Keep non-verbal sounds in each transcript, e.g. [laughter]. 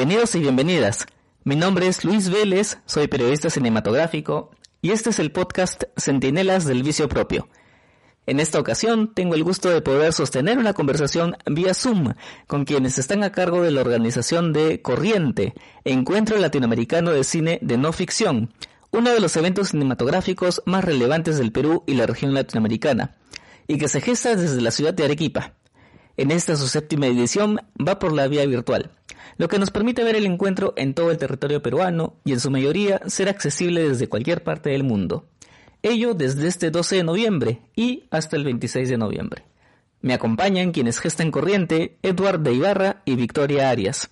Bienvenidos y bienvenidas. Mi nombre es Luis Vélez, soy periodista cinematográfico y este es el podcast Centinelas del Vicio Propio. En esta ocasión tengo el gusto de poder sostener una conversación vía Zoom con quienes están a cargo de la organización de Corriente, Encuentro Latinoamericano de Cine de No Ficción, uno de los eventos cinematográficos más relevantes del Perú y la región latinoamericana, y que se gesta desde la ciudad de Arequipa. En esta su séptima edición va por la vía virtual, lo que nos permite ver el encuentro en todo el territorio peruano y en su mayoría ser accesible desde cualquier parte del mundo. Ello desde este 12 de noviembre y hasta el 26 de noviembre. Me acompañan quienes gestan corriente, Edward de Ibarra y Victoria Arias.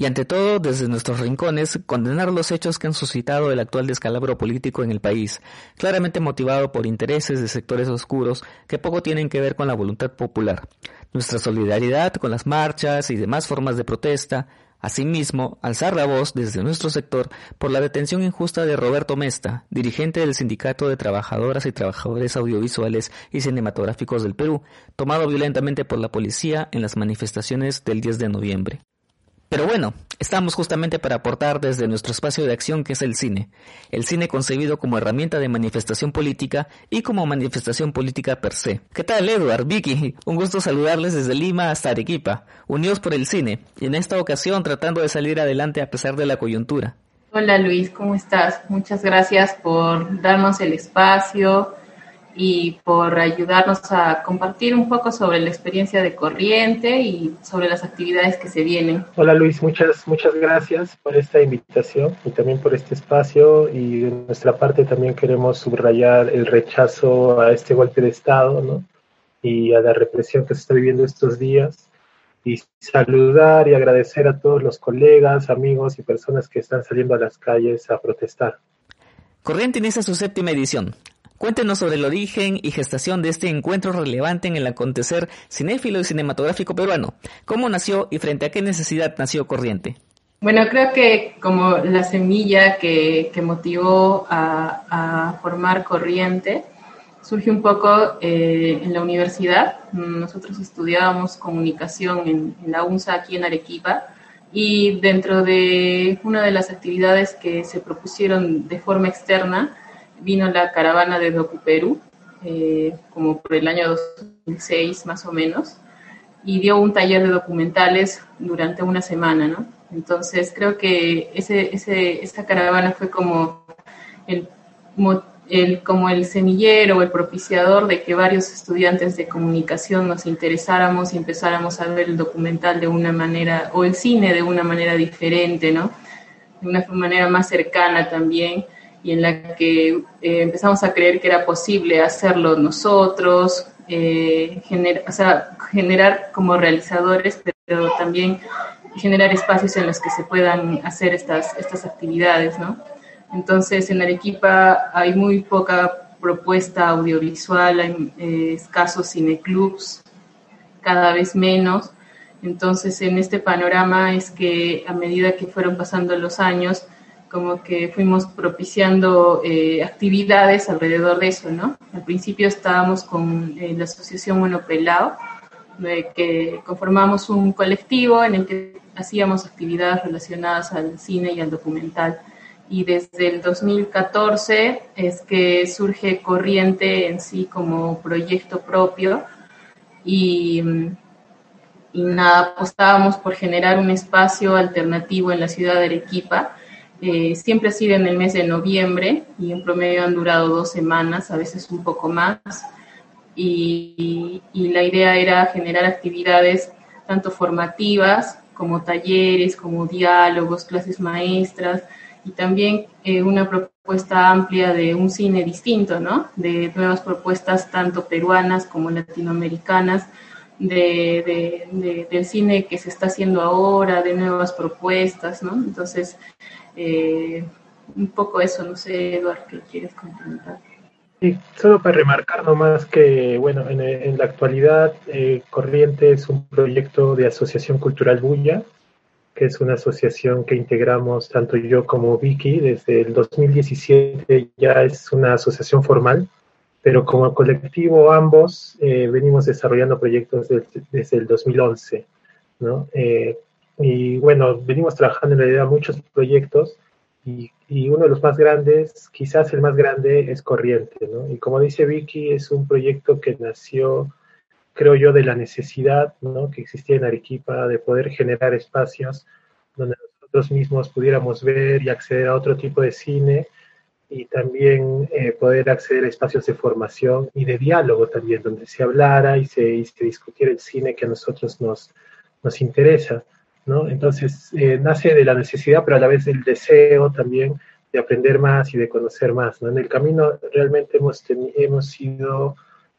Y ante todo, desde nuestros rincones, condenar los hechos que han suscitado el actual descalabro político en el país, claramente motivado por intereses de sectores oscuros que poco tienen que ver con la voluntad popular. Nuestra solidaridad con las marchas y demás formas de protesta, asimismo, alzar la voz desde nuestro sector por la detención injusta de Roberto Mesta, dirigente del Sindicato de Trabajadoras y Trabajadores Audiovisuales y Cinematográficos del Perú, tomado violentamente por la policía en las manifestaciones del 10 de noviembre. Pero bueno, estamos justamente para aportar desde nuestro espacio de acción que es el cine. El cine concebido como herramienta de manifestación política y como manifestación política per se. ¿Qué tal Edward, Vicky? Un gusto saludarles desde Lima hasta Arequipa, unidos por el cine, y en esta ocasión tratando de salir adelante a pesar de la coyuntura. Hola Luis, ¿cómo estás? Muchas gracias por darnos el espacio y por ayudarnos a compartir un poco sobre la experiencia de Corriente y sobre las actividades que se vienen. Hola Luis, muchas, muchas gracias por esta invitación y también por este espacio y de nuestra parte también queremos subrayar el rechazo a este golpe de Estado ¿no? y a la represión que se está viviendo estos días y saludar y agradecer a todos los colegas, amigos y personas que están saliendo a las calles a protestar. Corriente inicia su séptima edición. Cuéntenos sobre el origen y gestación de este encuentro relevante en el acontecer cinéfilo y cinematográfico peruano. ¿Cómo nació y frente a qué necesidad nació Corriente? Bueno, creo que como la semilla que, que motivó a, a, formar Corriente surge un poco eh, en la universidad. Nosotros estudiábamos comunicación en, en la UNSA aquí en Arequipa y dentro de una de las actividades que se propusieron de forma externa, vino la caravana de Docu Perú, eh, como por el año 2006 más o menos, y dio un taller de documentales durante una semana, ¿no? Entonces creo que ese, ese, esa caravana fue como el, el, como el semillero o el propiciador de que varios estudiantes de comunicación nos interesáramos y empezáramos a ver el documental de una manera, o el cine de una manera diferente, ¿no? De una manera más cercana también y en la que eh, empezamos a creer que era posible hacerlo nosotros, eh, gener o sea, generar como realizadores, pero también generar espacios en los que se puedan hacer estas, estas actividades, ¿no? Entonces, en Arequipa hay muy poca propuesta audiovisual, hay eh, escasos cineclubs, cada vez menos. Entonces, en este panorama es que a medida que fueron pasando los años, como que fuimos propiciando eh, actividades alrededor de eso, ¿no? Al principio estábamos con eh, la asociación Monopelao, de que conformamos un colectivo en el que hacíamos actividades relacionadas al cine y al documental. Y desde el 2014 es que surge Corriente en sí como proyecto propio y, y nada, apostábamos por generar un espacio alternativo en la ciudad de Arequipa eh, siempre ha sido en el mes de noviembre y en promedio han durado dos semanas, a veces un poco más. y, la idea era generar actividades tanto formativas como talleres, como diálogos, clases maestras y también eh, una propuesta amplia de un cine distinto, ¿no? De nuevas propuestas tanto peruanas como latinoamericanas, de, de, del cine que se está haciendo ahora, de nuevas propuestas, ¿no? Entonces, eh, un poco eso, no sé, Eduardo, ¿qué quieres comentar? Sí, solo para remarcar nomás que, bueno, en, en la actualidad eh, Corriente es un proyecto de Asociación Cultural Bulla, que es una asociación que integramos tanto yo como Vicky desde el 2017, ya es una asociación formal, pero como colectivo ambos eh, venimos desarrollando proyectos desde, desde el 2011, ¿no? Eh, y bueno, venimos trabajando en realidad muchos proyectos y, y, uno de los más grandes, quizás el más grande, es Corriente, ¿no? Y como dice Vicky, es un proyecto que nació, creo yo, de la necesidad, ¿no? Que existía en Arequipa de poder generar espacios donde nosotros mismos pudiéramos ver y acceder a otro tipo de cine y también eh, poder acceder a espacios de formación y de diálogo también, donde se hablara y se, y discutiera el cine que a nosotros nos, nos interesa. ¿no? Entonces, eh, nace de la necesidad, pero a la vez del deseo también de aprender más y de conocer más. ¿no? En el camino realmente hemos, hemos ido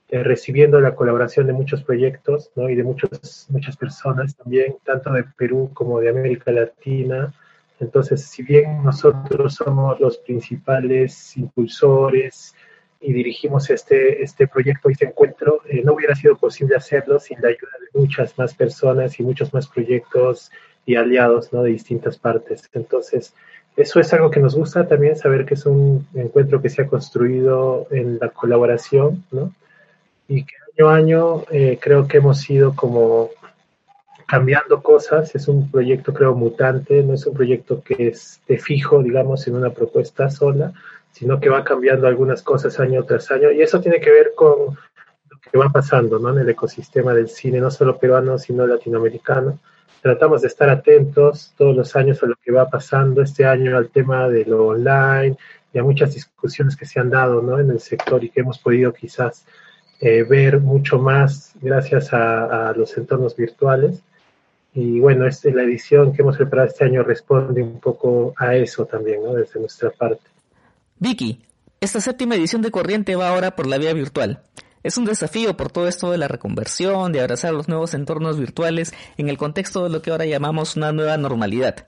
eh, recibiendo la colaboración de muchos proyectos ¿no? y de muchos, muchas personas también, tanto de Perú como de América Latina. Entonces, si bien nosotros somos los principales impulsores y dirigimos este, este proyecto y este encuentro, eh, no hubiera sido posible hacerlo sin la ayuda de muchas más personas y muchos más proyectos y aliados ¿no? de distintas partes. Entonces, eso es algo que nos gusta también, saber que es un encuentro que se ha construido en la colaboración, ¿no? Y que año a año eh, creo que hemos ido como cambiando cosas, es un proyecto creo mutante, no es un proyecto que esté fijo, digamos, en una propuesta sola, sino que va cambiando algunas cosas año tras año, y eso tiene que ver con lo que va pasando ¿no? en el ecosistema del cine, no solo peruano, sino latinoamericano. Tratamos de estar atentos todos los años a lo que va pasando, este año al tema de lo online y a muchas discusiones que se han dado ¿no? en el sector y que hemos podido quizás eh, ver mucho más gracias a, a los entornos virtuales. Y bueno, este, la edición que hemos preparado este año responde un poco a eso también, ¿no? Desde nuestra parte. Vicky, esta séptima edición de Corriente va ahora por la vía virtual. Es un desafío por todo esto de la reconversión, de abrazar los nuevos entornos virtuales en el contexto de lo que ahora llamamos una nueva normalidad.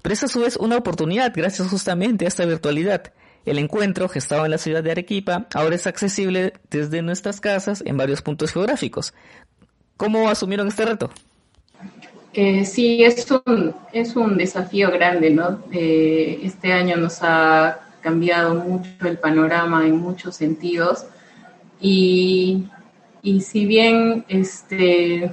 Pero es a su vez una oportunidad gracias justamente a esta virtualidad. El encuentro, gestado en la ciudad de Arequipa, ahora es accesible desde nuestras casas en varios puntos geográficos. ¿Cómo asumieron este reto? Eh, sí, es un, es un desafío grande, ¿no? Eh, este año nos ha cambiado mucho el panorama en muchos sentidos y, y si bien, este,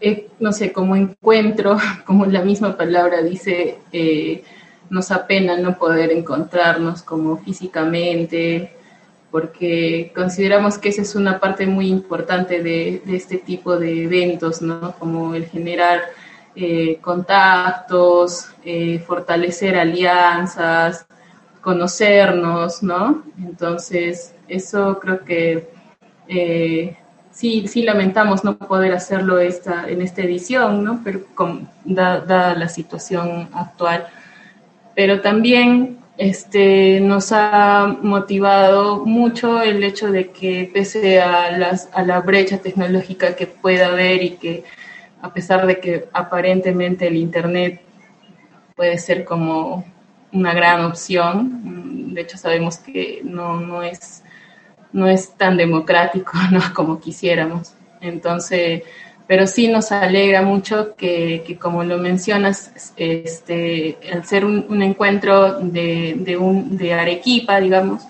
eh, no sé, como encuentro, [laughs] como la misma palabra dice, eh, nos apena no poder encontrarnos como físicamente, porque consideramos que esa es una parte muy importante de, este tipo de eventos, ¿no? Como el generar eh, contactos, eh, fortalecer alianzas, conocernos, ¿no? Entonces, eso creo que eh, sí, sí lamentamos no poder hacerlo esta, en esta edición, ¿no? Pero con, dada la situación actual. Pero también este, nos ha motivado mucho el hecho de que pese a, las, a la brecha tecnológica que pueda haber y que a pesar de que aparentemente el Internet puede ser como una gran opción, de hecho sabemos que no, no, es, no es tan democrático [laughs] ¿no? como quisiéramos. Entonces, pero sí nos alegra mucho que, como lo mencionas, este, al ser un, encuentro de, de, un, de Arequipa, digamos,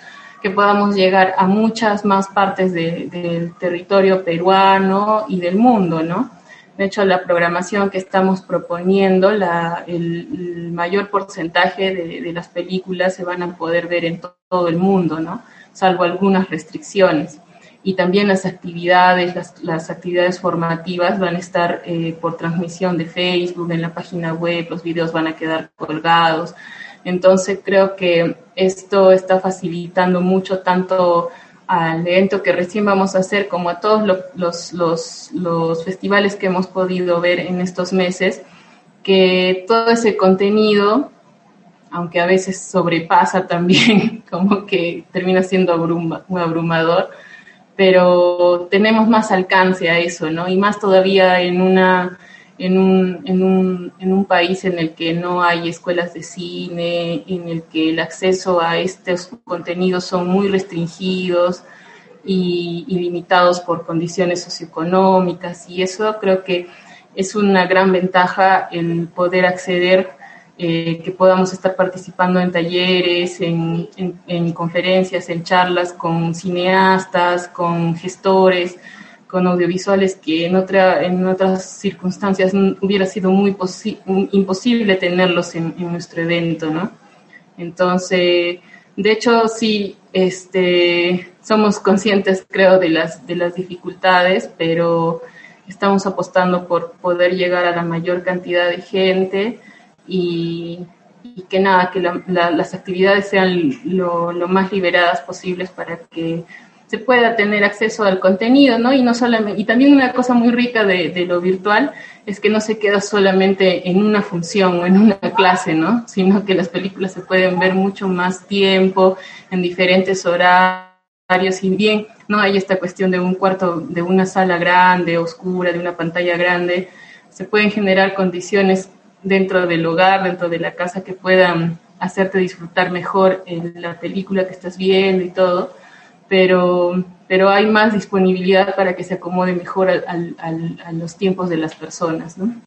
que podamos llegar a muchas más partes de, del territorio peruano y del mundo, ¿no? De hecho, la programación que estamos proponiendo, el, mayor porcentaje de, las películas se van a poder ver en to todo el mundo, ¿no? Salvo algunas restricciones y también las actividades, las, las actividades formativas van a estar eh, por transmisión de Facebook, en la página web, los videos van a quedar colgados. Entonces creo que esto está facilitando mucho tanto al evento que recién vamos a hacer, como a todos lo- los, los, los festivales que hemos podido ver en estos meses, que todo ese contenido, aunque a veces sobrepasa también, [laughs] como que termina siendo muy abrumador, pero tenemos más alcance a eso, ¿no? Y más todavía en una en un, en un, en un país en el que no hay escuelas de cine, en el que el acceso a estos contenidos son muy restringidos y, y limitados por condiciones socioeconómicas y eso creo que es una gran ventaja el poder acceder, eh, que podamos estar participando en talleres, en, en- en conferencias, en charlas con cineastas, con gestores, con audiovisuales que en, otra, en otras circunstancias hubiera sido muy posi- imposible tenerlos en, en nuestro evento, ¿no? Entonces, de hecho, sí, este, somos conscientes, creo, de las, de las dificultades, pero estamos apostando por poder llegar a la mayor cantidad de gente y, que nada, que la- la- las actividades sean lo, lo más liberadas posibles para que se pueda tener acceso al contenido, ¿no? Y no solamente, y también una cosa muy rica de, de lo virtual es que no se queda solamente en una función o en una clase, ¿no? Sino que las películas se pueden ver mucho más tiempo, en diferentes horarios, y bien no hay esta cuestión de un cuarto, de una sala grande, oscura, de una pantalla grande, se pueden generar condiciones dentro del hogar, dentro de la casa que puedan hacerte disfrutar mejor en la película que estás viendo y todo pero, pero hay más disponibilidad para que se acomode mejor al- al- a los tiempos de las personas, ¿no?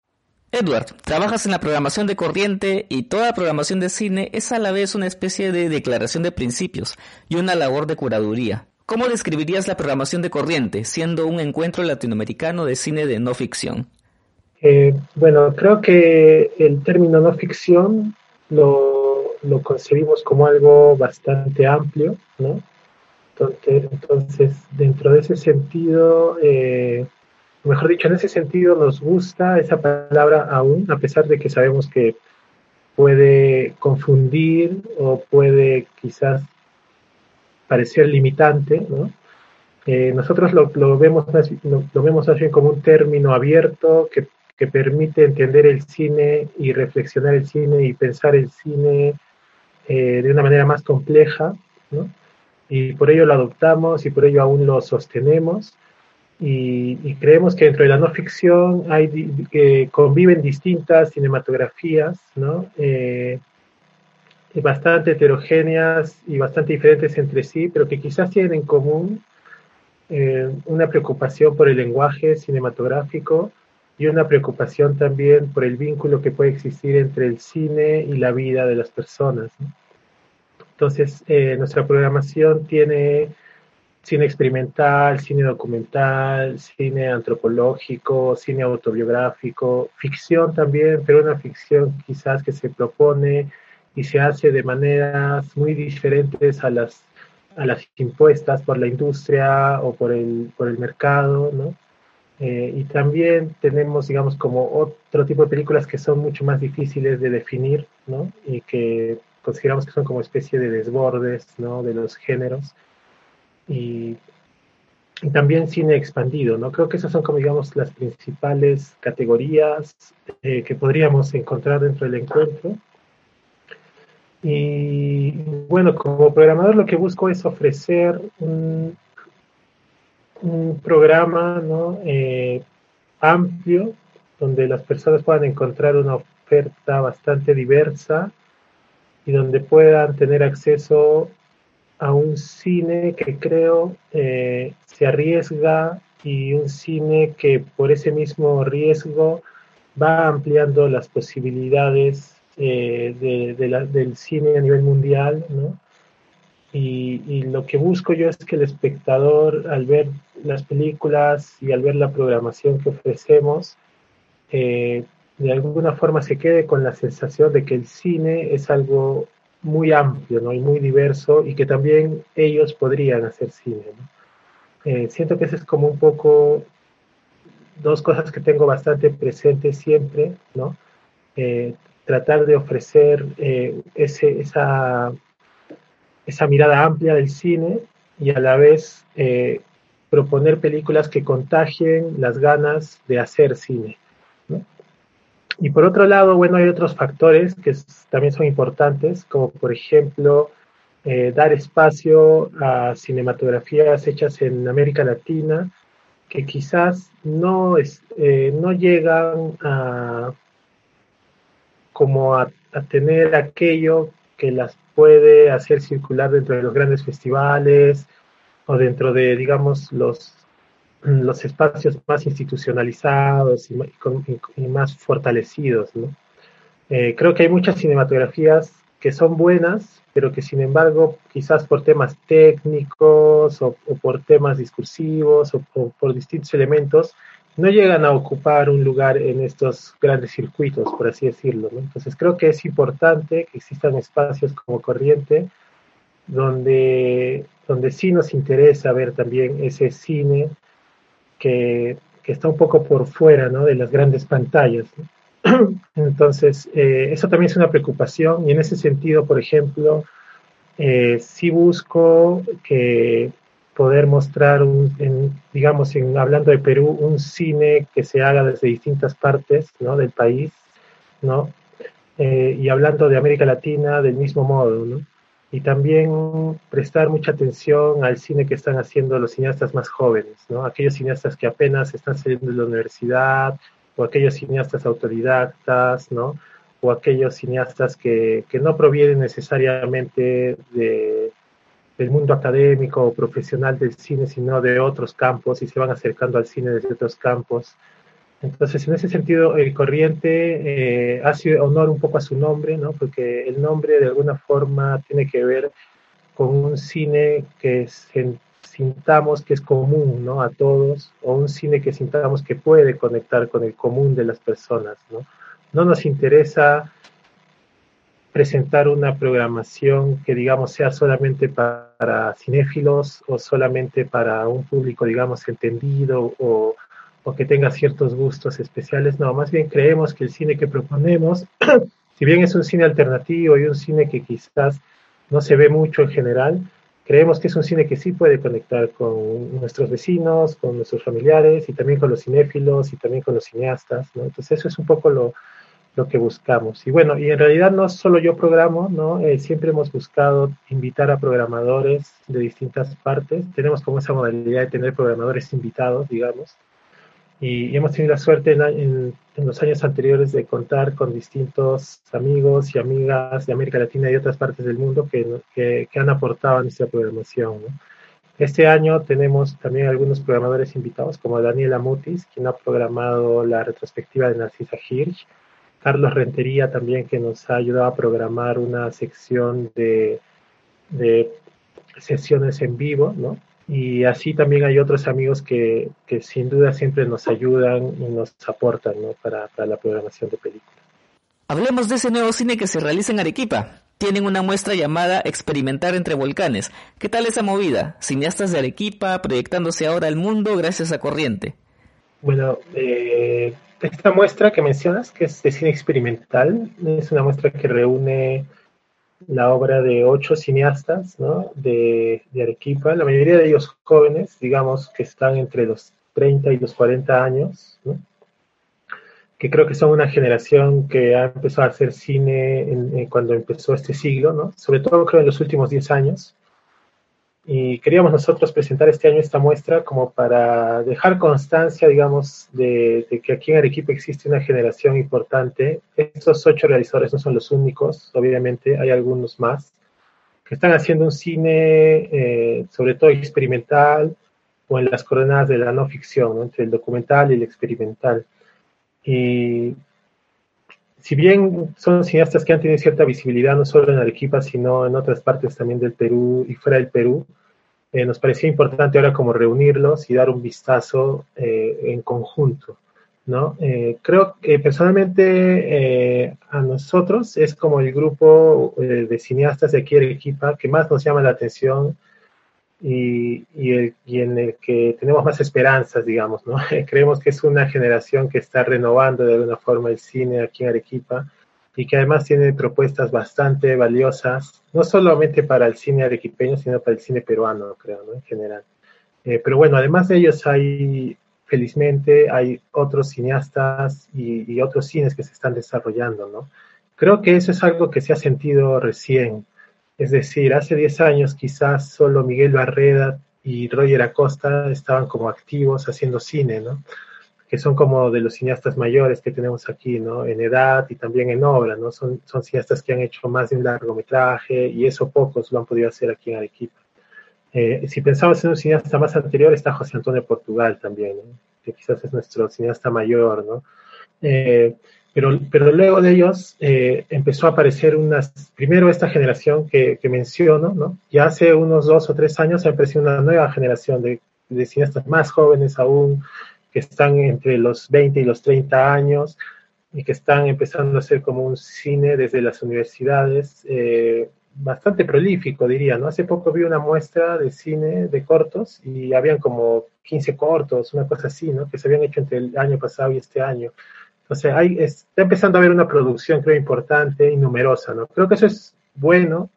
Edward, trabajas en la programación de corriente y toda programación de cine es a la vez una especie de declaración de principios y una labor de curaduría. ¿Cómo describirías la programación de corriente, siendo un encuentro latinoamericano de cine de no ficción? Eh, bueno, creo que el término no ficción lo, lo concebimos como algo bastante amplio, ¿no? Entonces, dentro de ese sentido, eh, mejor dicho, en ese sentido nos gusta esa palabra aún, a pesar de que sabemos que puede confundir o puede quizás parecer limitante, ¿no? Eh, nosotros lo, lo vemos más, lo, lo vemos más bien como un término abierto que, que permite entender el cine y reflexionar el cine y pensar el cine eh, de una manera más compleja, ¿no? Y por ello lo adoptamos y por ello aún lo sostenemos. Y, creemos que dentro de la no ficción hay que conviven distintas cinematografías, ¿no? Eh, bastante heterogéneas y bastante diferentes entre sí, pero que quizás tienen en común eh, una preocupación por el lenguaje cinematográfico y una preocupación también por el vínculo que puede existir entre el cine y la vida de las personas. Entonces, eh, nuestra programación tiene cine experimental, cine documental, cine antropológico, cine autobiográfico, ficción también, pero una ficción quizás que se propone y se hace de maneras muy diferentes a las, a las impuestas por la industria o por el, por el mercado, ¿no? Eh, y también tenemos, digamos, como otro tipo de películas que son mucho más difíciles de definir, ¿no? Y que consideramos que son como especie de desbordes, ¿no? De los géneros. Y, y también cine expandido, ¿no? Creo que esas son como, digamos, las principales categorías eh, que podríamos encontrar dentro del encuentro. Y bueno, como programador lo que busco es ofrecer un, un programa ¿no? eh, amplio donde las personas puedan encontrar una oferta bastante diversa y donde puedan tener acceso a un cine que creo eh, se arriesga y un cine que por ese mismo riesgo va ampliando las posibilidades eh, del cine a nivel mundial, ¿no? Y, lo que busco yo es que el espectador, al ver las películas y al ver la programación que ofrecemos, eh, de alguna forma se quede con la sensación de que el cine es algo muy amplio ¿no? y muy diverso y que también ellos podrían hacer cine. Eh, siento que eso es como un poco dos cosas que tengo bastante presentes siempre, ¿no? Eh, tratar de ofrecer ese, esa, esa mirada amplia del cine y a la vez eh, proponer películas que contagien las ganas de hacer cine. Y por otro lado, bueno, hay otros factores que también son importantes, como por ejemplo eh, dar espacio a cinematografías hechas en América Latina que quizás no, es, eh, no llegan a como a, tener aquello que las puede hacer circular dentro de los grandes festivales o dentro de, digamos, los, los espacios más institucionalizados y, más fortalecidos. ¿no? Eh, creo que hay muchas cinematografías que son buenas, pero que sin embargo, quizás por temas técnicos o, por temas discursivos o, por distintos elementos, no llegan a ocupar un lugar en estos grandes circuitos, por así decirlo. Entonces creo que es importante que existan espacios como Corriente, donde, donde sí nos interesa ver también ese cine que, que está un poco por fuera ¿no? de las grandes pantallas. [clears throat] Entonces, eh, eso también es una preocupación y en ese sentido, por ejemplo, eh, sí busco que poder mostrar, un, en, digamos, hablando de Perú, un cine que se haga desde distintas partes ¿no? del país, ¿no? Eh, y hablando de América Latina del mismo modo, ¿no? Y también prestar mucha atención al cine que están haciendo los cineastas más jóvenes, ¿no? Aquellos cineastas que apenas están saliendo de la universidad, o aquellos cineastas autodidactas, ¿no? O aquellos cineastas que, que no provienen necesariamente de, del mundo académico o profesional del cine, sino de otros campos y se van acercando al cine desde otros campos. Entonces, en ese sentido, el Corriente eh, hace honor un poco a su nombre, ¿no? porque el nombre de alguna forma tiene que ver con un cine que sintamos que es común ¿no? a todos, o un cine que sintamos que puede conectar con el común de las personas. No, no nos interesa presentar una programación que, digamos, sea solamente para cinéfilos o solamente para un público, digamos, entendido o, o que tenga ciertos gustos especiales. No, más bien creemos que el cine que proponemos, [clears throat] si bien es un cine alternativo y un cine que quizás no se ve mucho en general, creemos que es un cine que sí puede conectar con nuestros vecinos, con nuestros familiares y también con los cinéfilos y también con los cineastas. ¿no? Entonces eso es un poco lo, lo que buscamos. Y bueno, y en realidad no solo yo programo, ¿no? Eh, siempre hemos buscado invitar a programadores de distintas partes. Tenemos como esa modalidad de tener programadores invitados, digamos. Y, hemos tenido la suerte en, en, en, los años anteriores de contar con distintos amigos y amigas de América Latina y de otras partes del mundo que, que, que han aportado a nuestra programación, ¿no? Este año tenemos también algunos programadores invitados, como Daniela Mutis, quien ha programado la retrospectiva de Narcisa Hirsch, Carlos Rentería también que nos ha ayudado a programar una sección de, de sesiones en vivo, ¿no? Y así también hay otros amigos que, que, sin duda siempre nos ayudan y nos aportan ¿no? para, para, la programación de películas. Hablemos de ese nuevo cine que se realiza en Arequipa. Tienen una muestra llamada Experimentar entre Volcanes. ¿Qué tal esa movida? Cineastas de Arequipa proyectándose ahora al mundo gracias a Corriente. Bueno, eh, esta muestra que mencionas, que es de cine experimental, es una muestra que reúne la obra de ocho cineastas de, Arequipa, la mayoría de ellos jóvenes, digamos que están entre los 30 y los 40 años, ¿no? que creo que son una generación que ha empezado a hacer cine en cuando empezó este siglo, ¿no? sobre todo creo en los últimos 10 años y queríamos nosotros presentar este año esta muestra como para dejar constancia, digamos, de, de, que aquí en Arequipa existe una generación importante. Estos ocho realizadores no son los únicos, obviamente hay algunos más, que están haciendo un cine eh, sobre todo experimental o en las coordenadas de la no ficción, ¿no? entre el documental y el experimental. Y si bien son cineastas que han tenido cierta visibilidad no solo en Arequipa, sino en otras partes también del Perú y fuera del Perú, eh, nos parecía importante ahora como reunirlos y dar un vistazo eh, en conjunto. ¿no? Eh, creo que personalmente a nosotros es como el grupo de cineastas de aquí de Arequipa que más nos llama la atención y, y, el, y, en el que tenemos más esperanzas, digamos, ¿no? [laughs] Creemos que es una generación que está renovando de alguna forma el cine aquí en Arequipa y que además tiene propuestas bastante valiosas, no solamente para el cine arequipeño, sino para el cine peruano, creo, ¿no? en general. Eh, pero bueno, además de ellos hay, felizmente, hay otros cineastas y, y, otros cines que se están desarrollando, ¿no? Creo que eso es algo que se ha sentido recién. Es decir, hace 10 años quizás solo Miguel Barreda y Roger Acosta estaban como activos haciendo cine, ¿no? que son como de los cineastas mayores que tenemos aquí, ¿no? En edad y también en obra, ¿no? Son, son cineastas que han hecho más de un largometraje y eso pocos lo han podido hacer aquí en Arequipa. Eh, si pensamos en un cineasta más anterior, está José Antonio Portugal también, ¿no? que quizás es nuestro cineasta mayor, ¿no? Eh, pero, pero luego de ellos eh, empezó a aparecer unas, primero esta generación que, que menciono, ¿no? Ya hace unos dos o tres años ha aparecido una nueva generación de, de cineastas más jóvenes aún, que están entre los 20 y los 30 años y que están empezando a hacer como un cine desde las universidades, eh, bastante prolífico, diría, ¿no? Hace poco vi una muestra de cine de cortos y habían como 15 cortos, una cosa así, ¿no? Que se habían hecho entre el año pasado y este año. Entonces, hay, está empezando a haber una producción, creo, importante y numerosa, ¿no? Creo que eso es bueno,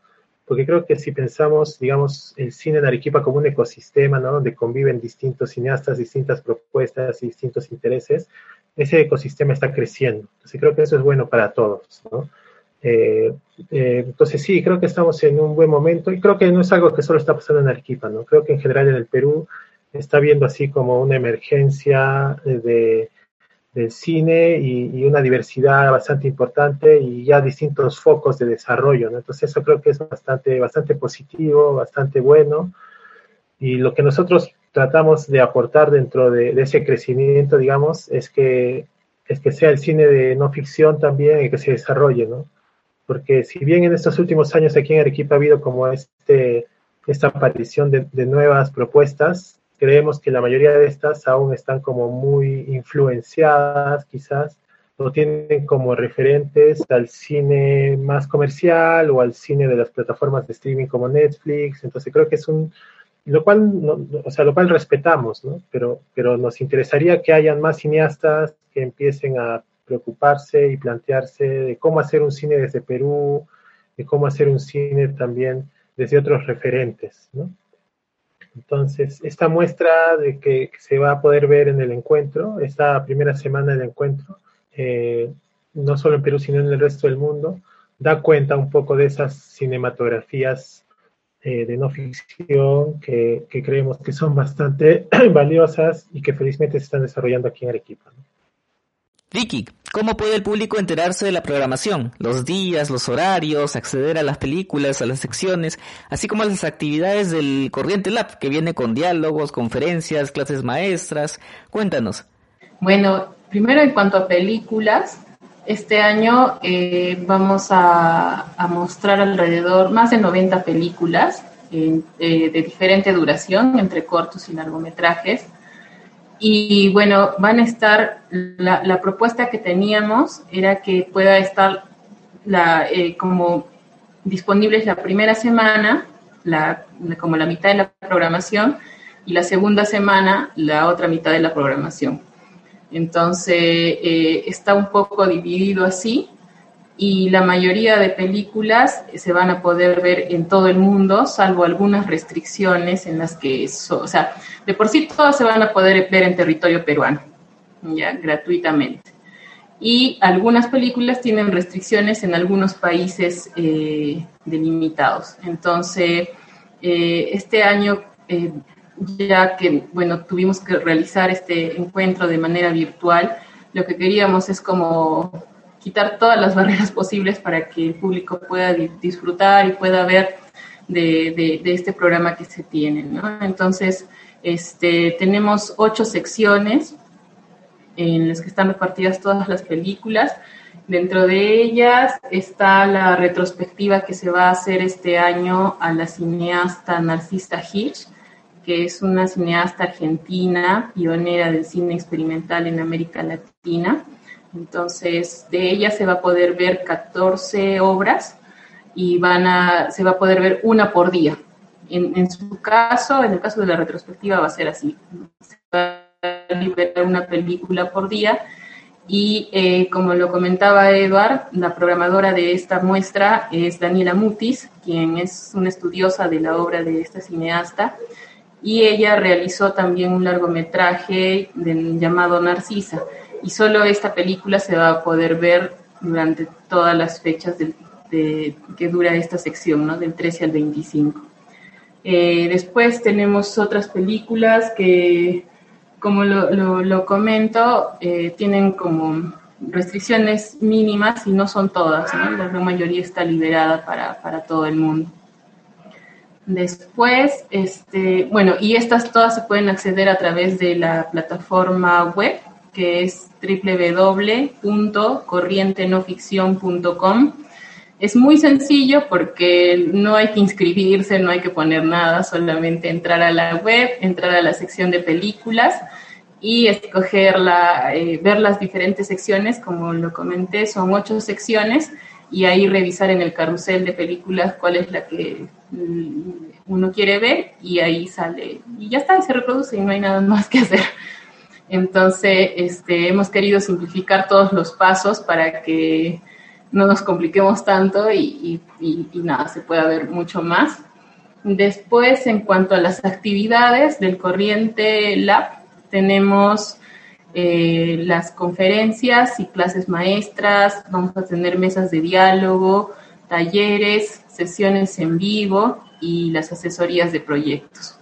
porque creo que si pensamos, digamos, el cine en Arequipa como un ecosistema, ¿no? Donde conviven distintos cineastas, distintas propuestas y distintos intereses, ese ecosistema está creciendo. Entonces creo que eso es bueno para todos, ¿no? Eh, eh, entonces sí, creo que estamos en un buen momento y creo que no es algo que solo está pasando en Arequipa, ¿no? Creo que en general en el Perú está viendo así como una emergencia de del cine y, y, una diversidad bastante importante y ya distintos focos de desarrollo, ¿no? Entonces eso creo que es bastante, bastante positivo, bastante bueno y lo que nosotros tratamos de aportar dentro de, de, ese crecimiento, digamos, es que, es que sea el cine de no ficción también y que se desarrolle, ¿no? Porque si bien en estos últimos años aquí en Arequipa ha habido como este, esta aparición de, de nuevas propuestas, creemos que la mayoría de estas aún están como muy influenciadas quizás o tienen como referentes al cine más comercial o al cine de las plataformas de streaming como Netflix. Entonces creo que es un, lo cual, no, o sea, lo cual respetamos, ¿no? Pero, pero nos interesaría que hayan más cineastas que empiecen a preocuparse y plantearse de cómo hacer un cine desde Perú, de cómo hacer un cine también desde otros referentes, ¿no? Entonces, esta muestra de que se va a poder ver en el encuentro, esta primera semana del encuentro, eh, no solo en Perú, sino en el resto del mundo, da cuenta un poco de esas cinematografías eh, de no ficción que, creemos que son bastante [clears throat] valiosas y que felizmente se están desarrollando aquí en Arequipa. Vicky, ¿cómo puede el público enterarse de la programación? Los días, los horarios, acceder a las películas, a las secciones, así como a las actividades del Corriente Lab, que viene con diálogos, conferencias, clases maestras. Cuéntanos. Bueno, primero en cuanto a películas, este año eh, vamos a, mostrar alrededor más de 90 películas eh, de diferente duración, entre cortos y largometrajes y bueno, van a estar, la, propuesta que teníamos era que pueda estar la, eh, como disponibles la primera semana, la, como la mitad de la programación, y la segunda semana la otra mitad de la programación. Entonces, eh, está un poco dividido así, y la mayoría de películas se van a poder ver en todo el mundo, salvo algunas restricciones en las que, so, o sea, de por sí todas se van a poder ver en territorio peruano, ya, gratuitamente. Y algunas películas tienen restricciones en algunos países eh, delimitados. Entonces, eh, este año, eh, ya que, bueno, tuvimos que realizar este encuentro de manera virtual, lo que queríamos es como quitar todas las barreras posibles para que el público pueda disfrutar y pueda ver de, de, de este programa que se tiene. ¿no? Entonces, este, tenemos ocho secciones en las que están repartidas todas las películas. Dentro de ellas está la retrospectiva que se va a hacer este año a la cineasta Narcisa Hitch, que es una cineasta argentina, pionera del cine experimental en América Latina. Entonces, de ella se va a poder ver 14 obras y van a, se va a poder ver una por día. En, su caso, en el caso de la retrospectiva, va a ser así. Se va a liberar una película por día Y eh, como lo comentaba Eduard, la programadora de esta muestra es Daniela Mutis, quien es una estudiosa de la obra de esta cineasta, y ella realizó también un largometraje llamado Narcisa, y solo esta película se va a poder ver durante todas las fechas de, que dura esta sección, ¿no? del 13 al 25. Eh, después tenemos otras películas que como lo, comento, eh, tienen como restricciones mínimas y no son todas. La gran mayoría está liberada para, para todo el mundo. Después, este, bueno, y estas todas se pueden acceder a través de la plataforma web que es www.corrientenoficción.com. Es muy sencillo porque no hay que inscribirse, no hay que poner nada, solamente entrar a la web, entrar a la sección de películas y escogerla, eh, ver las diferentes secciones, como lo comenté, son ocho secciones, y ahí revisar en el carrusel de películas cuál es la que mm, uno quiere ver, y ahí sale, y ya está, se reproduce y no hay nada más que hacer. Entonces, este, hemos querido simplificar todos los pasos para que no nos compliquemos tanto y, nada, se pueda ver mucho más. Después, en cuanto a las actividades del Corriente Lab, tenemos eh, las conferencias y clases maestras, vamos a tener mesas de diálogo, talleres, sesiones en vivo y las asesorías de proyectos.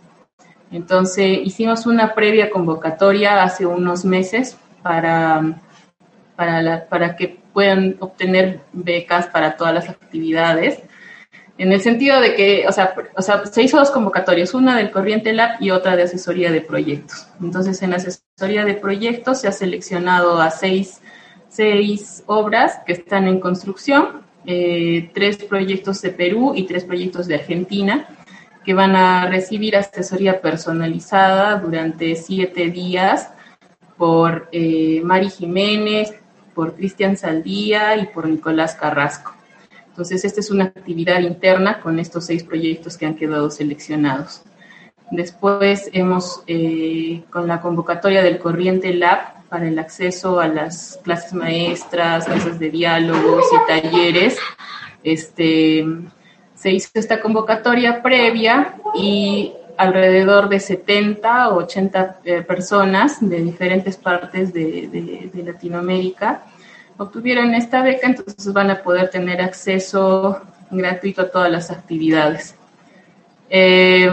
Entonces, hicimos una previa convocatoria hace unos meses para, para, para que puedan obtener becas para todas las actividades en el sentido de que, o sea, o sea, se hizo dos convocatorias, una del Corriente Lab y otra de asesoría de proyectos. Entonces, en la asesoría de proyectos se ha seleccionado a seis, seis obras que están en construcción, eh, tres proyectos de Perú y tres proyectos de Argentina, que van a recibir asesoría personalizada durante siete días por eh, Mari Jiménez, por Cristian Saldía y por Nicolás Carrasco. Entonces, esta es una actividad interna con estos seis proyectos que han quedado seleccionados. Después hemos, eh, con la convocatoria del Corriente Lab para el acceso a las clases maestras, mesas de diálogos y talleres, este, se hizo esta convocatoria previa y alrededor de 70 o 80 eh, personas de diferentes partes de, Latinoamérica obtuvieron esta beca, entonces van a poder tener acceso gratuito a todas las actividades. Eh,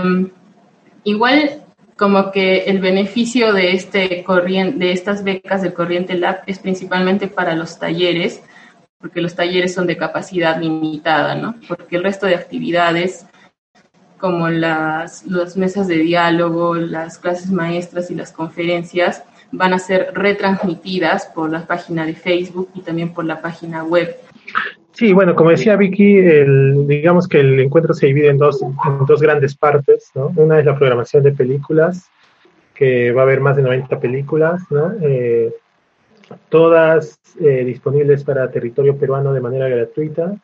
igual como que el beneficio de, este corriente, de estas becas del Corriente Lab es principalmente para los talleres, porque los talleres son de capacidad limitada, ¿no? Porque el resto de actividades, como las, las mesas de diálogo, las clases maestras y las conferencias, van a ser retransmitidas por la página de Facebook y también por la página web. Sí, bueno, como decía Vicky, el, digamos que el encuentro se divide en dos, en dos grandes partes, ¿no? Una es la programación de películas, que va a haber más de 90 películas, ¿no? Eh, todas eh, disponibles para territorio peruano de manera gratuita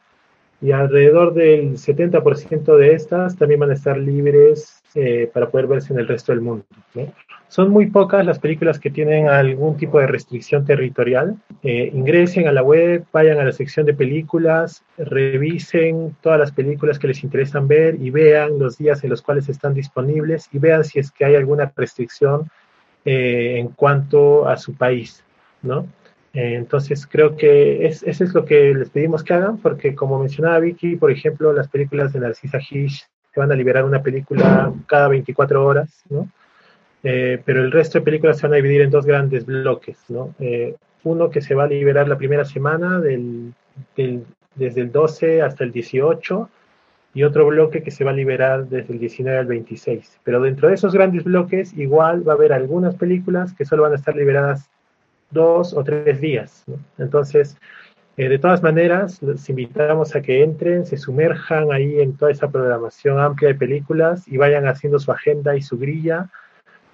y alrededor del 70% de estas también van a estar libres eh, para poder verse en el resto del mundo. Son muy pocas las películas que tienen algún tipo de restricción territorial. Eh, ingresen a la web, vayan a la sección de películas, revisen todas las películas que les interesan ver y vean los días en los cuales están disponibles y vean si es que hay alguna restricción eh, en cuanto a su país, ¿no? Eh, entonces creo que es, eso es lo que les pedimos que hagan, porque como mencionaba Vicky, por ejemplo, las películas de Narcisa Hish se van a liberar una película cada 24 horas, ¿no? Eh, pero el resto de películas se van a dividir en dos grandes bloques, ¿no? Eh, uno que se va a liberar la primera semana, del, del, desde el 12 hasta el 18, y otro bloque que se va a liberar desde el 19 al 26. Pero dentro de esos grandes bloques, igual va a haber algunas películas que solo van a estar liberadas dos o tres días. Entonces, eh, de todas maneras, les invitamos a que entren, se sumerjan ahí en toda esa programación amplia de películas y vayan haciendo su agenda y su grilla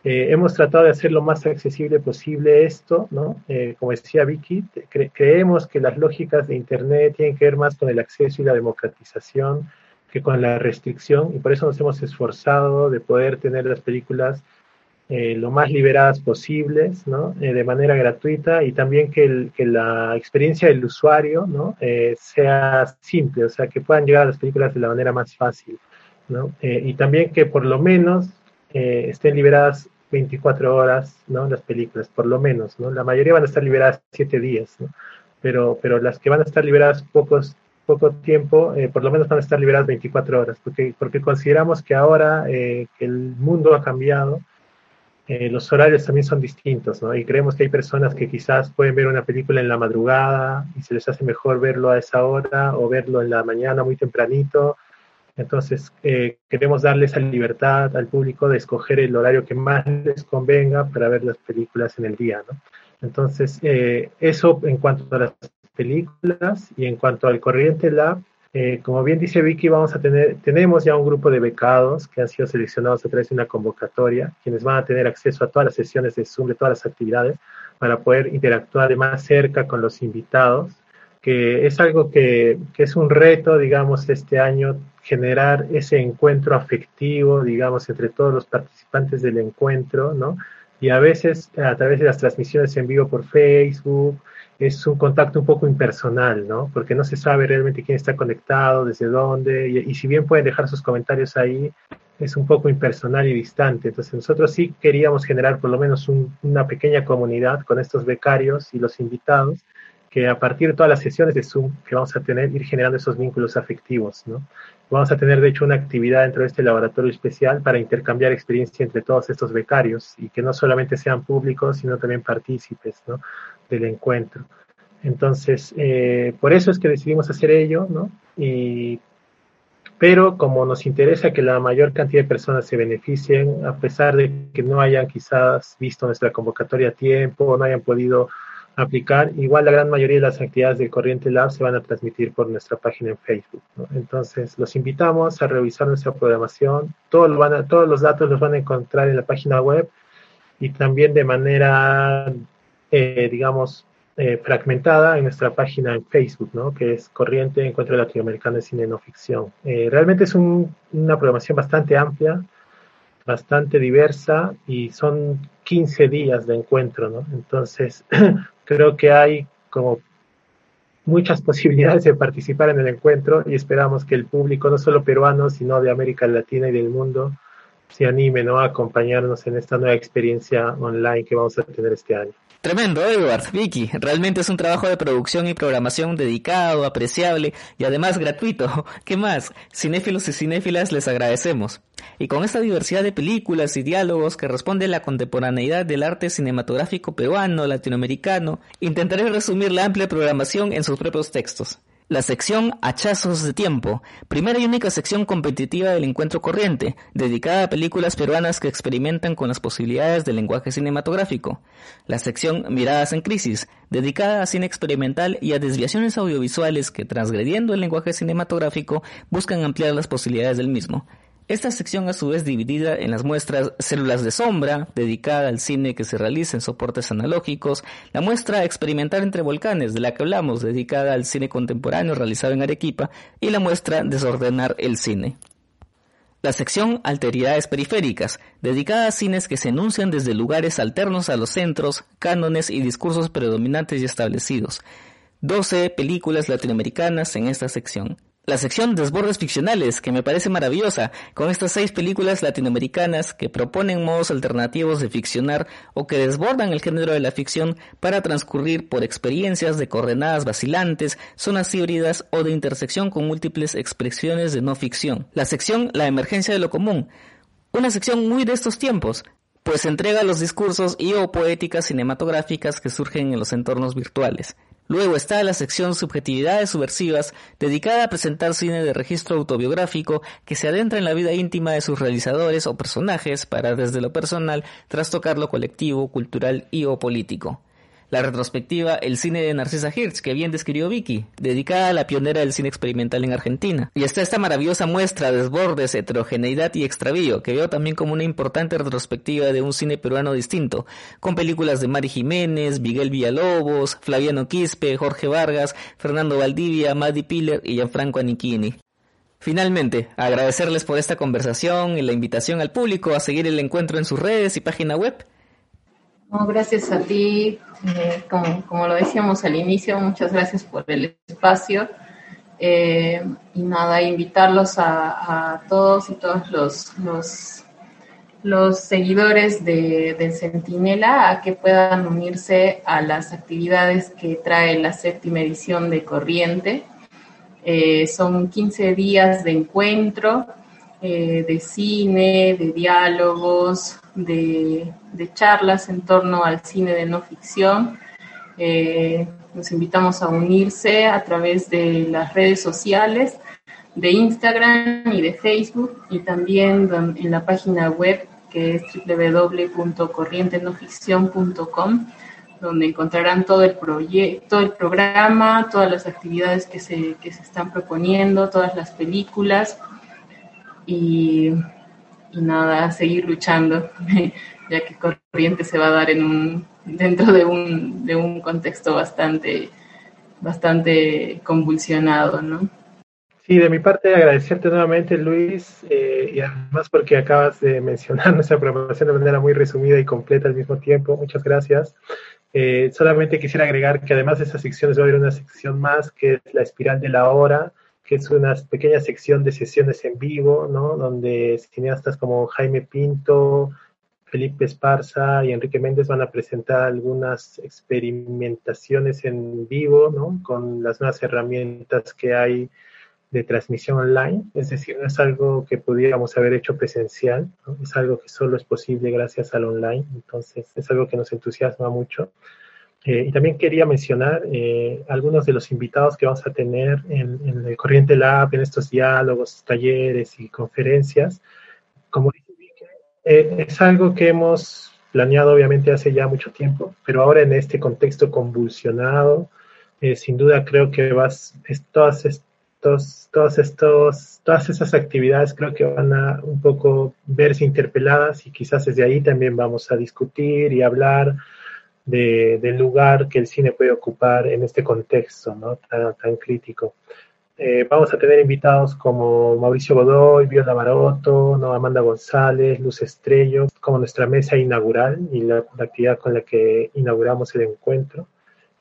eh, hemos tratado de hacer lo más accesible posible esto, ¿no? Eh, como decía Vicky, cre creemos que las lógicas de Internet tienen que ver más con el acceso y la democratización que con la restricción, y por eso nos hemos esforzado de poder tener las películas eh, lo más liberadas posibles, ¿no? Eh, de manera gratuita y también que, el, que la experiencia del usuario, ¿no? Eh, sea simple, o sea, que puedan llegar a las películas de la manera más fácil, ¿no? Eh, y también que por lo menos eh, estén liberadas 24 horas, ¿no? Las películas, por lo menos, ¿no? La mayoría van a estar liberadas 7 días, ¿no? Pero, pero las que van a estar liberadas pocos poco tiempo, eh, por lo menos van a estar liberadas 24 horas, porque, porque consideramos que ahora eh, que el mundo ha cambiado, eh, los horarios también son distintos, ¿no? Y creemos que hay personas que quizás pueden ver una película en la madrugada y se les hace mejor verlo a esa hora o verlo en la mañana muy tempranito. Entonces, eh, queremos darle esa libertad al público de escoger el horario que más les convenga para ver las películas en el día, ¿no? Entonces, eh, eso en cuanto a las películas y en cuanto al Corriente Lab, eh, como bien dice Vicky, vamos a tener, tenemos ya un grupo de becados que han sido seleccionados a través de una convocatoria, quienes van a tener acceso a todas las sesiones de Zoom, de todas las actividades, para poder interactuar de más cerca con los invitados, que es algo que, que es un reto, digamos, este año, generar ese encuentro afectivo, digamos, entre todos los participantes del encuentro, ¿no? Y a veces, a través de las transmisiones en vivo por Facebook, es un contacto un poco impersonal, ¿no? Porque no se sabe realmente quién está conectado, desde dónde, y, si bien pueden dejar sus comentarios ahí, es un poco impersonal y distante. Entonces nosotros sí queríamos generar por lo menos un, una pequeña comunidad con estos becarios y los invitados, que a partir de todas las sesiones de Zoom que vamos a tener, ir generando esos vínculos afectivos, ¿no? Vamos a tener, de hecho, una actividad dentro de este laboratorio especial para intercambiar experiencia entre todos estos becarios y que no solamente sean públicos, sino también partícipes, ¿no? del encuentro. Entonces, eh, por eso es que decidimos hacer ello, ¿no? Y, pero como nos interesa que la mayor cantidad de personas se beneficien, a pesar de que no hayan quizás visto nuestra convocatoria a tiempo no hayan podido aplicar, igual la gran mayoría de las actividades del Corriente Lab se van a transmitir por nuestra página en Facebook. Entonces, los invitamos a revisar nuestra programación. Todos los datos los van a encontrar en la página web y también de manera eh, digamos, eh, fragmentada en nuestra página en Facebook, que es Corriente Encuentro Latinoamericano de Cine No Ficción. Eh, realmente es un, una programación bastante amplia, bastante diversa y son 15 días de encuentro, ¿no? Entonces, [clears throat] creo que hay como muchas [laughs] posibilidades de participar en el encuentro y esperamos que el público, no solo peruano, sino de América Latina y del mundo, se anime ¿no? a acompañarnos en esta nueva experiencia online que vamos a tener este año. Tremendo, Edward, Vicky. Realmente es un trabajo de producción y programación dedicado, apreciable y además gratuito. [laughs] ¿Qué más? Cinéfilos y cinéfilas les agradecemos. Y con esta diversidad de películas y diálogos que responde a la contemporaneidad del arte cinematográfico peruano, latinoamericano, intentaré resumir la amplia programación en sus propios textos. La sección Hachazos de Tiempo, primera y única sección competitiva del encuentro corriente, dedicada a películas peruanas que experimentan con las posibilidades del lenguaje cinematográfico. La sección Miradas en Crisis, dedicada a cine experimental y a desviaciones audiovisuales que, transgrediendo el lenguaje cinematográfico, buscan ampliar las posibilidades del mismo. Esta sección a su vez dividida en las muestras Células de Sombra, dedicada al cine que se realiza en soportes analógicos, la muestra Experimentar entre Volcanes, de la que hablamos, dedicada al cine contemporáneo realizado en Arequipa, y la muestra Desordenar el cine. La sección Alteridades Periféricas, dedicada a cines que se enuncian desde lugares alternos a los centros, cánones y discursos predominantes y establecidos. 12 películas latinoamericanas en esta sección. La sección Desbordes Ficcionales, que me parece maravillosa, con estas seis películas latinoamericanas que proponen modos alternativos de ficcionar o que desbordan el género de la ficción para transcurrir por experiencias de coordenadas vacilantes, zonas híbridas o de intersección con múltiples expresiones de no ficción. La sección La Emergencia de lo Común, una sección muy de estos tiempos, pues entrega los discursos y o poéticas cinematográficas que surgen en los entornos virtuales. Luego está la sección Subjetividades Subversivas, dedicada a presentar cine de registro autobiográfico que se adentra en la vida íntima de sus realizadores o personajes para desde lo personal trastocar lo colectivo, cultural y o político. La retrospectiva El cine de Narcisa Hirsch, que bien describió Vicky, dedicada a la pionera del cine experimental en Argentina. Y está esta maravillosa muestra de desbordes, heterogeneidad y extravío, que veo también como una importante retrospectiva de un cine peruano distinto, con películas de Mari Jiménez, Miguel Villalobos, Flaviano Quispe, Jorge Vargas, Fernando Valdivia, Maddy Piller y Gianfranco Anichini. Finalmente, agradecerles por esta conversación y la invitación al público a seguir el encuentro en sus redes y página web. No, gracias a ti, eh, como, como, lo decíamos al inicio, muchas gracias por el espacio. Eh, y nada, invitarlos a, todos y todos los, los, los seguidores de, del Centinela a que puedan unirse a las actividades que trae la séptima edición de Corriente. Eh, son 15 días de encuentro, de cine, de diálogos, de, charlas en torno al cine de no ficción. Eh, los invitamos a unirse a través de las redes sociales de Instagram y de Facebook y también en la página web que es www.corrientenoficción.com donde encontrarán todo el proyecto, el programa, todas las actividades que se, que se están proponiendo, todas las películas y, y nada, seguir luchando, [laughs] ya que Corriente se va a dar en un, dentro de un, de un contexto bastante, bastante convulsionado, ¿no? Sí, de mi parte agradecerte nuevamente, Luis, eh, y además porque acabas de mencionar [laughs] nuestra programación de manera muy resumida y completa al mismo tiempo. Muchas gracias. Eh, solamente quisiera agregar que además de esas secciones va a haber una sección más que es la espiral de la hora, que es una pequeña sección de sesiones en vivo, ¿no? Donde cineastas como Jaime Pinto, Felipe Esparza y Enrique Méndez van a presentar algunas experimentaciones en vivo, ¿no? Con las nuevas herramientas que hay de transmisión online, es decir, no es algo que pudiéramos haber hecho presencial, es algo que solo es posible gracias al online, entonces es algo que nos entusiasma mucho. Eh, y también quería mencionar eh, algunos de los invitados que vamos a tener en, en, el Corriente Lab, en estos diálogos, talleres y conferencias. Como dice eh, es algo que hemos planeado obviamente hace ya mucho tiempo, pero ahora en este contexto convulsionado, eh, sin duda creo que vas, es, todas estos, todos estos, todas esas actividades creo que van a un poco verse interpeladas y quizás desde ahí también vamos a discutir y hablar de, del lugar que el cine puede ocupar en este contexto ¿no? tan, tan crítico. Eh, vamos a tener invitados como Mauricio Godoy, Viola Baroto, ¿no? Amanda González, Luz Estrello, como nuestra mesa inaugural y la, la actividad con la que inauguramos el encuentro.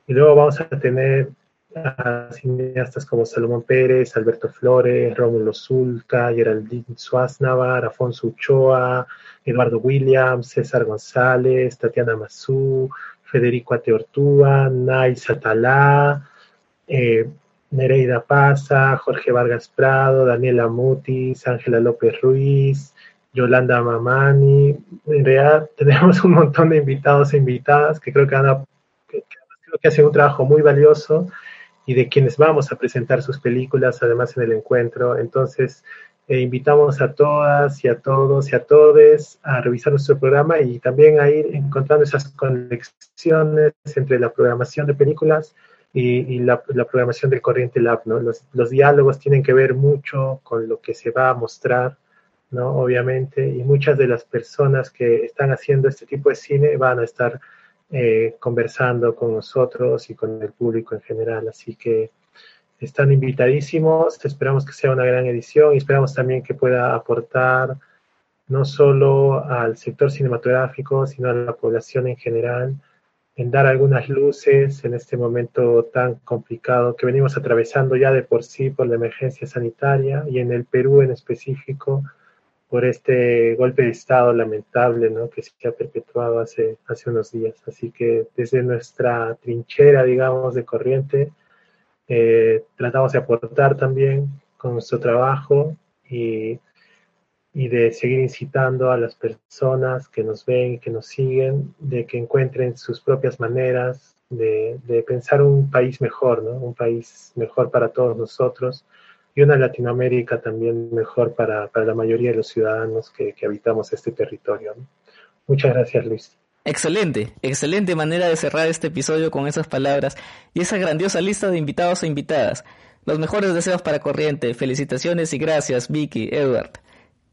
Y luego vamos a tener a cineastas como Salomón Pérez, Alberto Flores, Rómulo Zulca, Geraldine Suaznavar, Afonso Uchoa, Eduardo Williams, César González, Tatiana Mazú, Federico Ateortúa, Nay Satalá, eh, Nereida Paza, Jorge Vargas Prado, Daniela Mutis, Ángela López Ruiz, Yolanda Mamani. En realidad [laughs] tenemos un montón de invitados e invitadas que creo que, que hacen un trabajo muy valioso y de quienes vamos a presentar sus películas además en el encuentro. Entonces, eh, invitamos a todas y a todos y a todes a revisar nuestro programa y también a ir encontrando esas conexiones entre la programación de películas y, y la, la, programación del Corriente Lab. ¿no? Los, los, diálogos tienen que ver mucho con lo que se va a mostrar, ¿no? obviamente, y muchas de las personas que están haciendo este tipo de cine van a estar eh, conversando con nosotros y con el público en general. Así que están invitadísimos, esperamos que sea una gran edición y esperamos también que pueda aportar no solo al sector cinematográfico, sino a la población en general, en dar algunas luces en este momento tan complicado que venimos atravesando ya de por sí por la emergencia sanitaria y en el Perú en específico por este golpe de Estado lamentable que se ha perpetuado hace unos días. Así que desde nuestra trinchera, digamos, de corriente, eh, tratamos de aportar también con nuestro trabajo y, y, de seguir incitando a las personas que nos ven y que nos siguen de que encuentren sus propias maneras de, de pensar un país mejor, ¿no? un país mejor para todos nosotros y una Latinoamérica también mejor para, para la mayoría de los ciudadanos que, que habitamos este territorio. Muchas gracias, Luis. Excelente, excelente manera de cerrar este episodio con esas palabras y esa grandiosa lista de invitados e invitadas. Los mejores deseos para Corriente, felicitaciones y gracias, Vicky, Edward.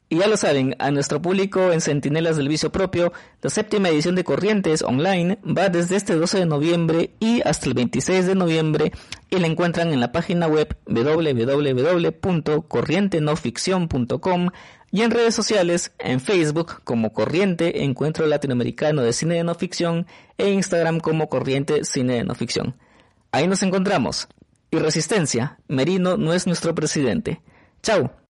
Y ya lo saben, a nuestro público en Centinelas del Vicio Propio, la séptima edición de Corrientes Online va desde este 12 de noviembre y hasta el 26 de noviembre y la encuentran en la página web www.corrientenoficción.com y en redes sociales, en Facebook como Corriente Encuentro Latinoamericano de Cine de No Ficción e Instagram como Corriente Cine de No Ficción. Ahí nos encontramos. Y Resistencia, Merino no es nuestro presidente. Chao.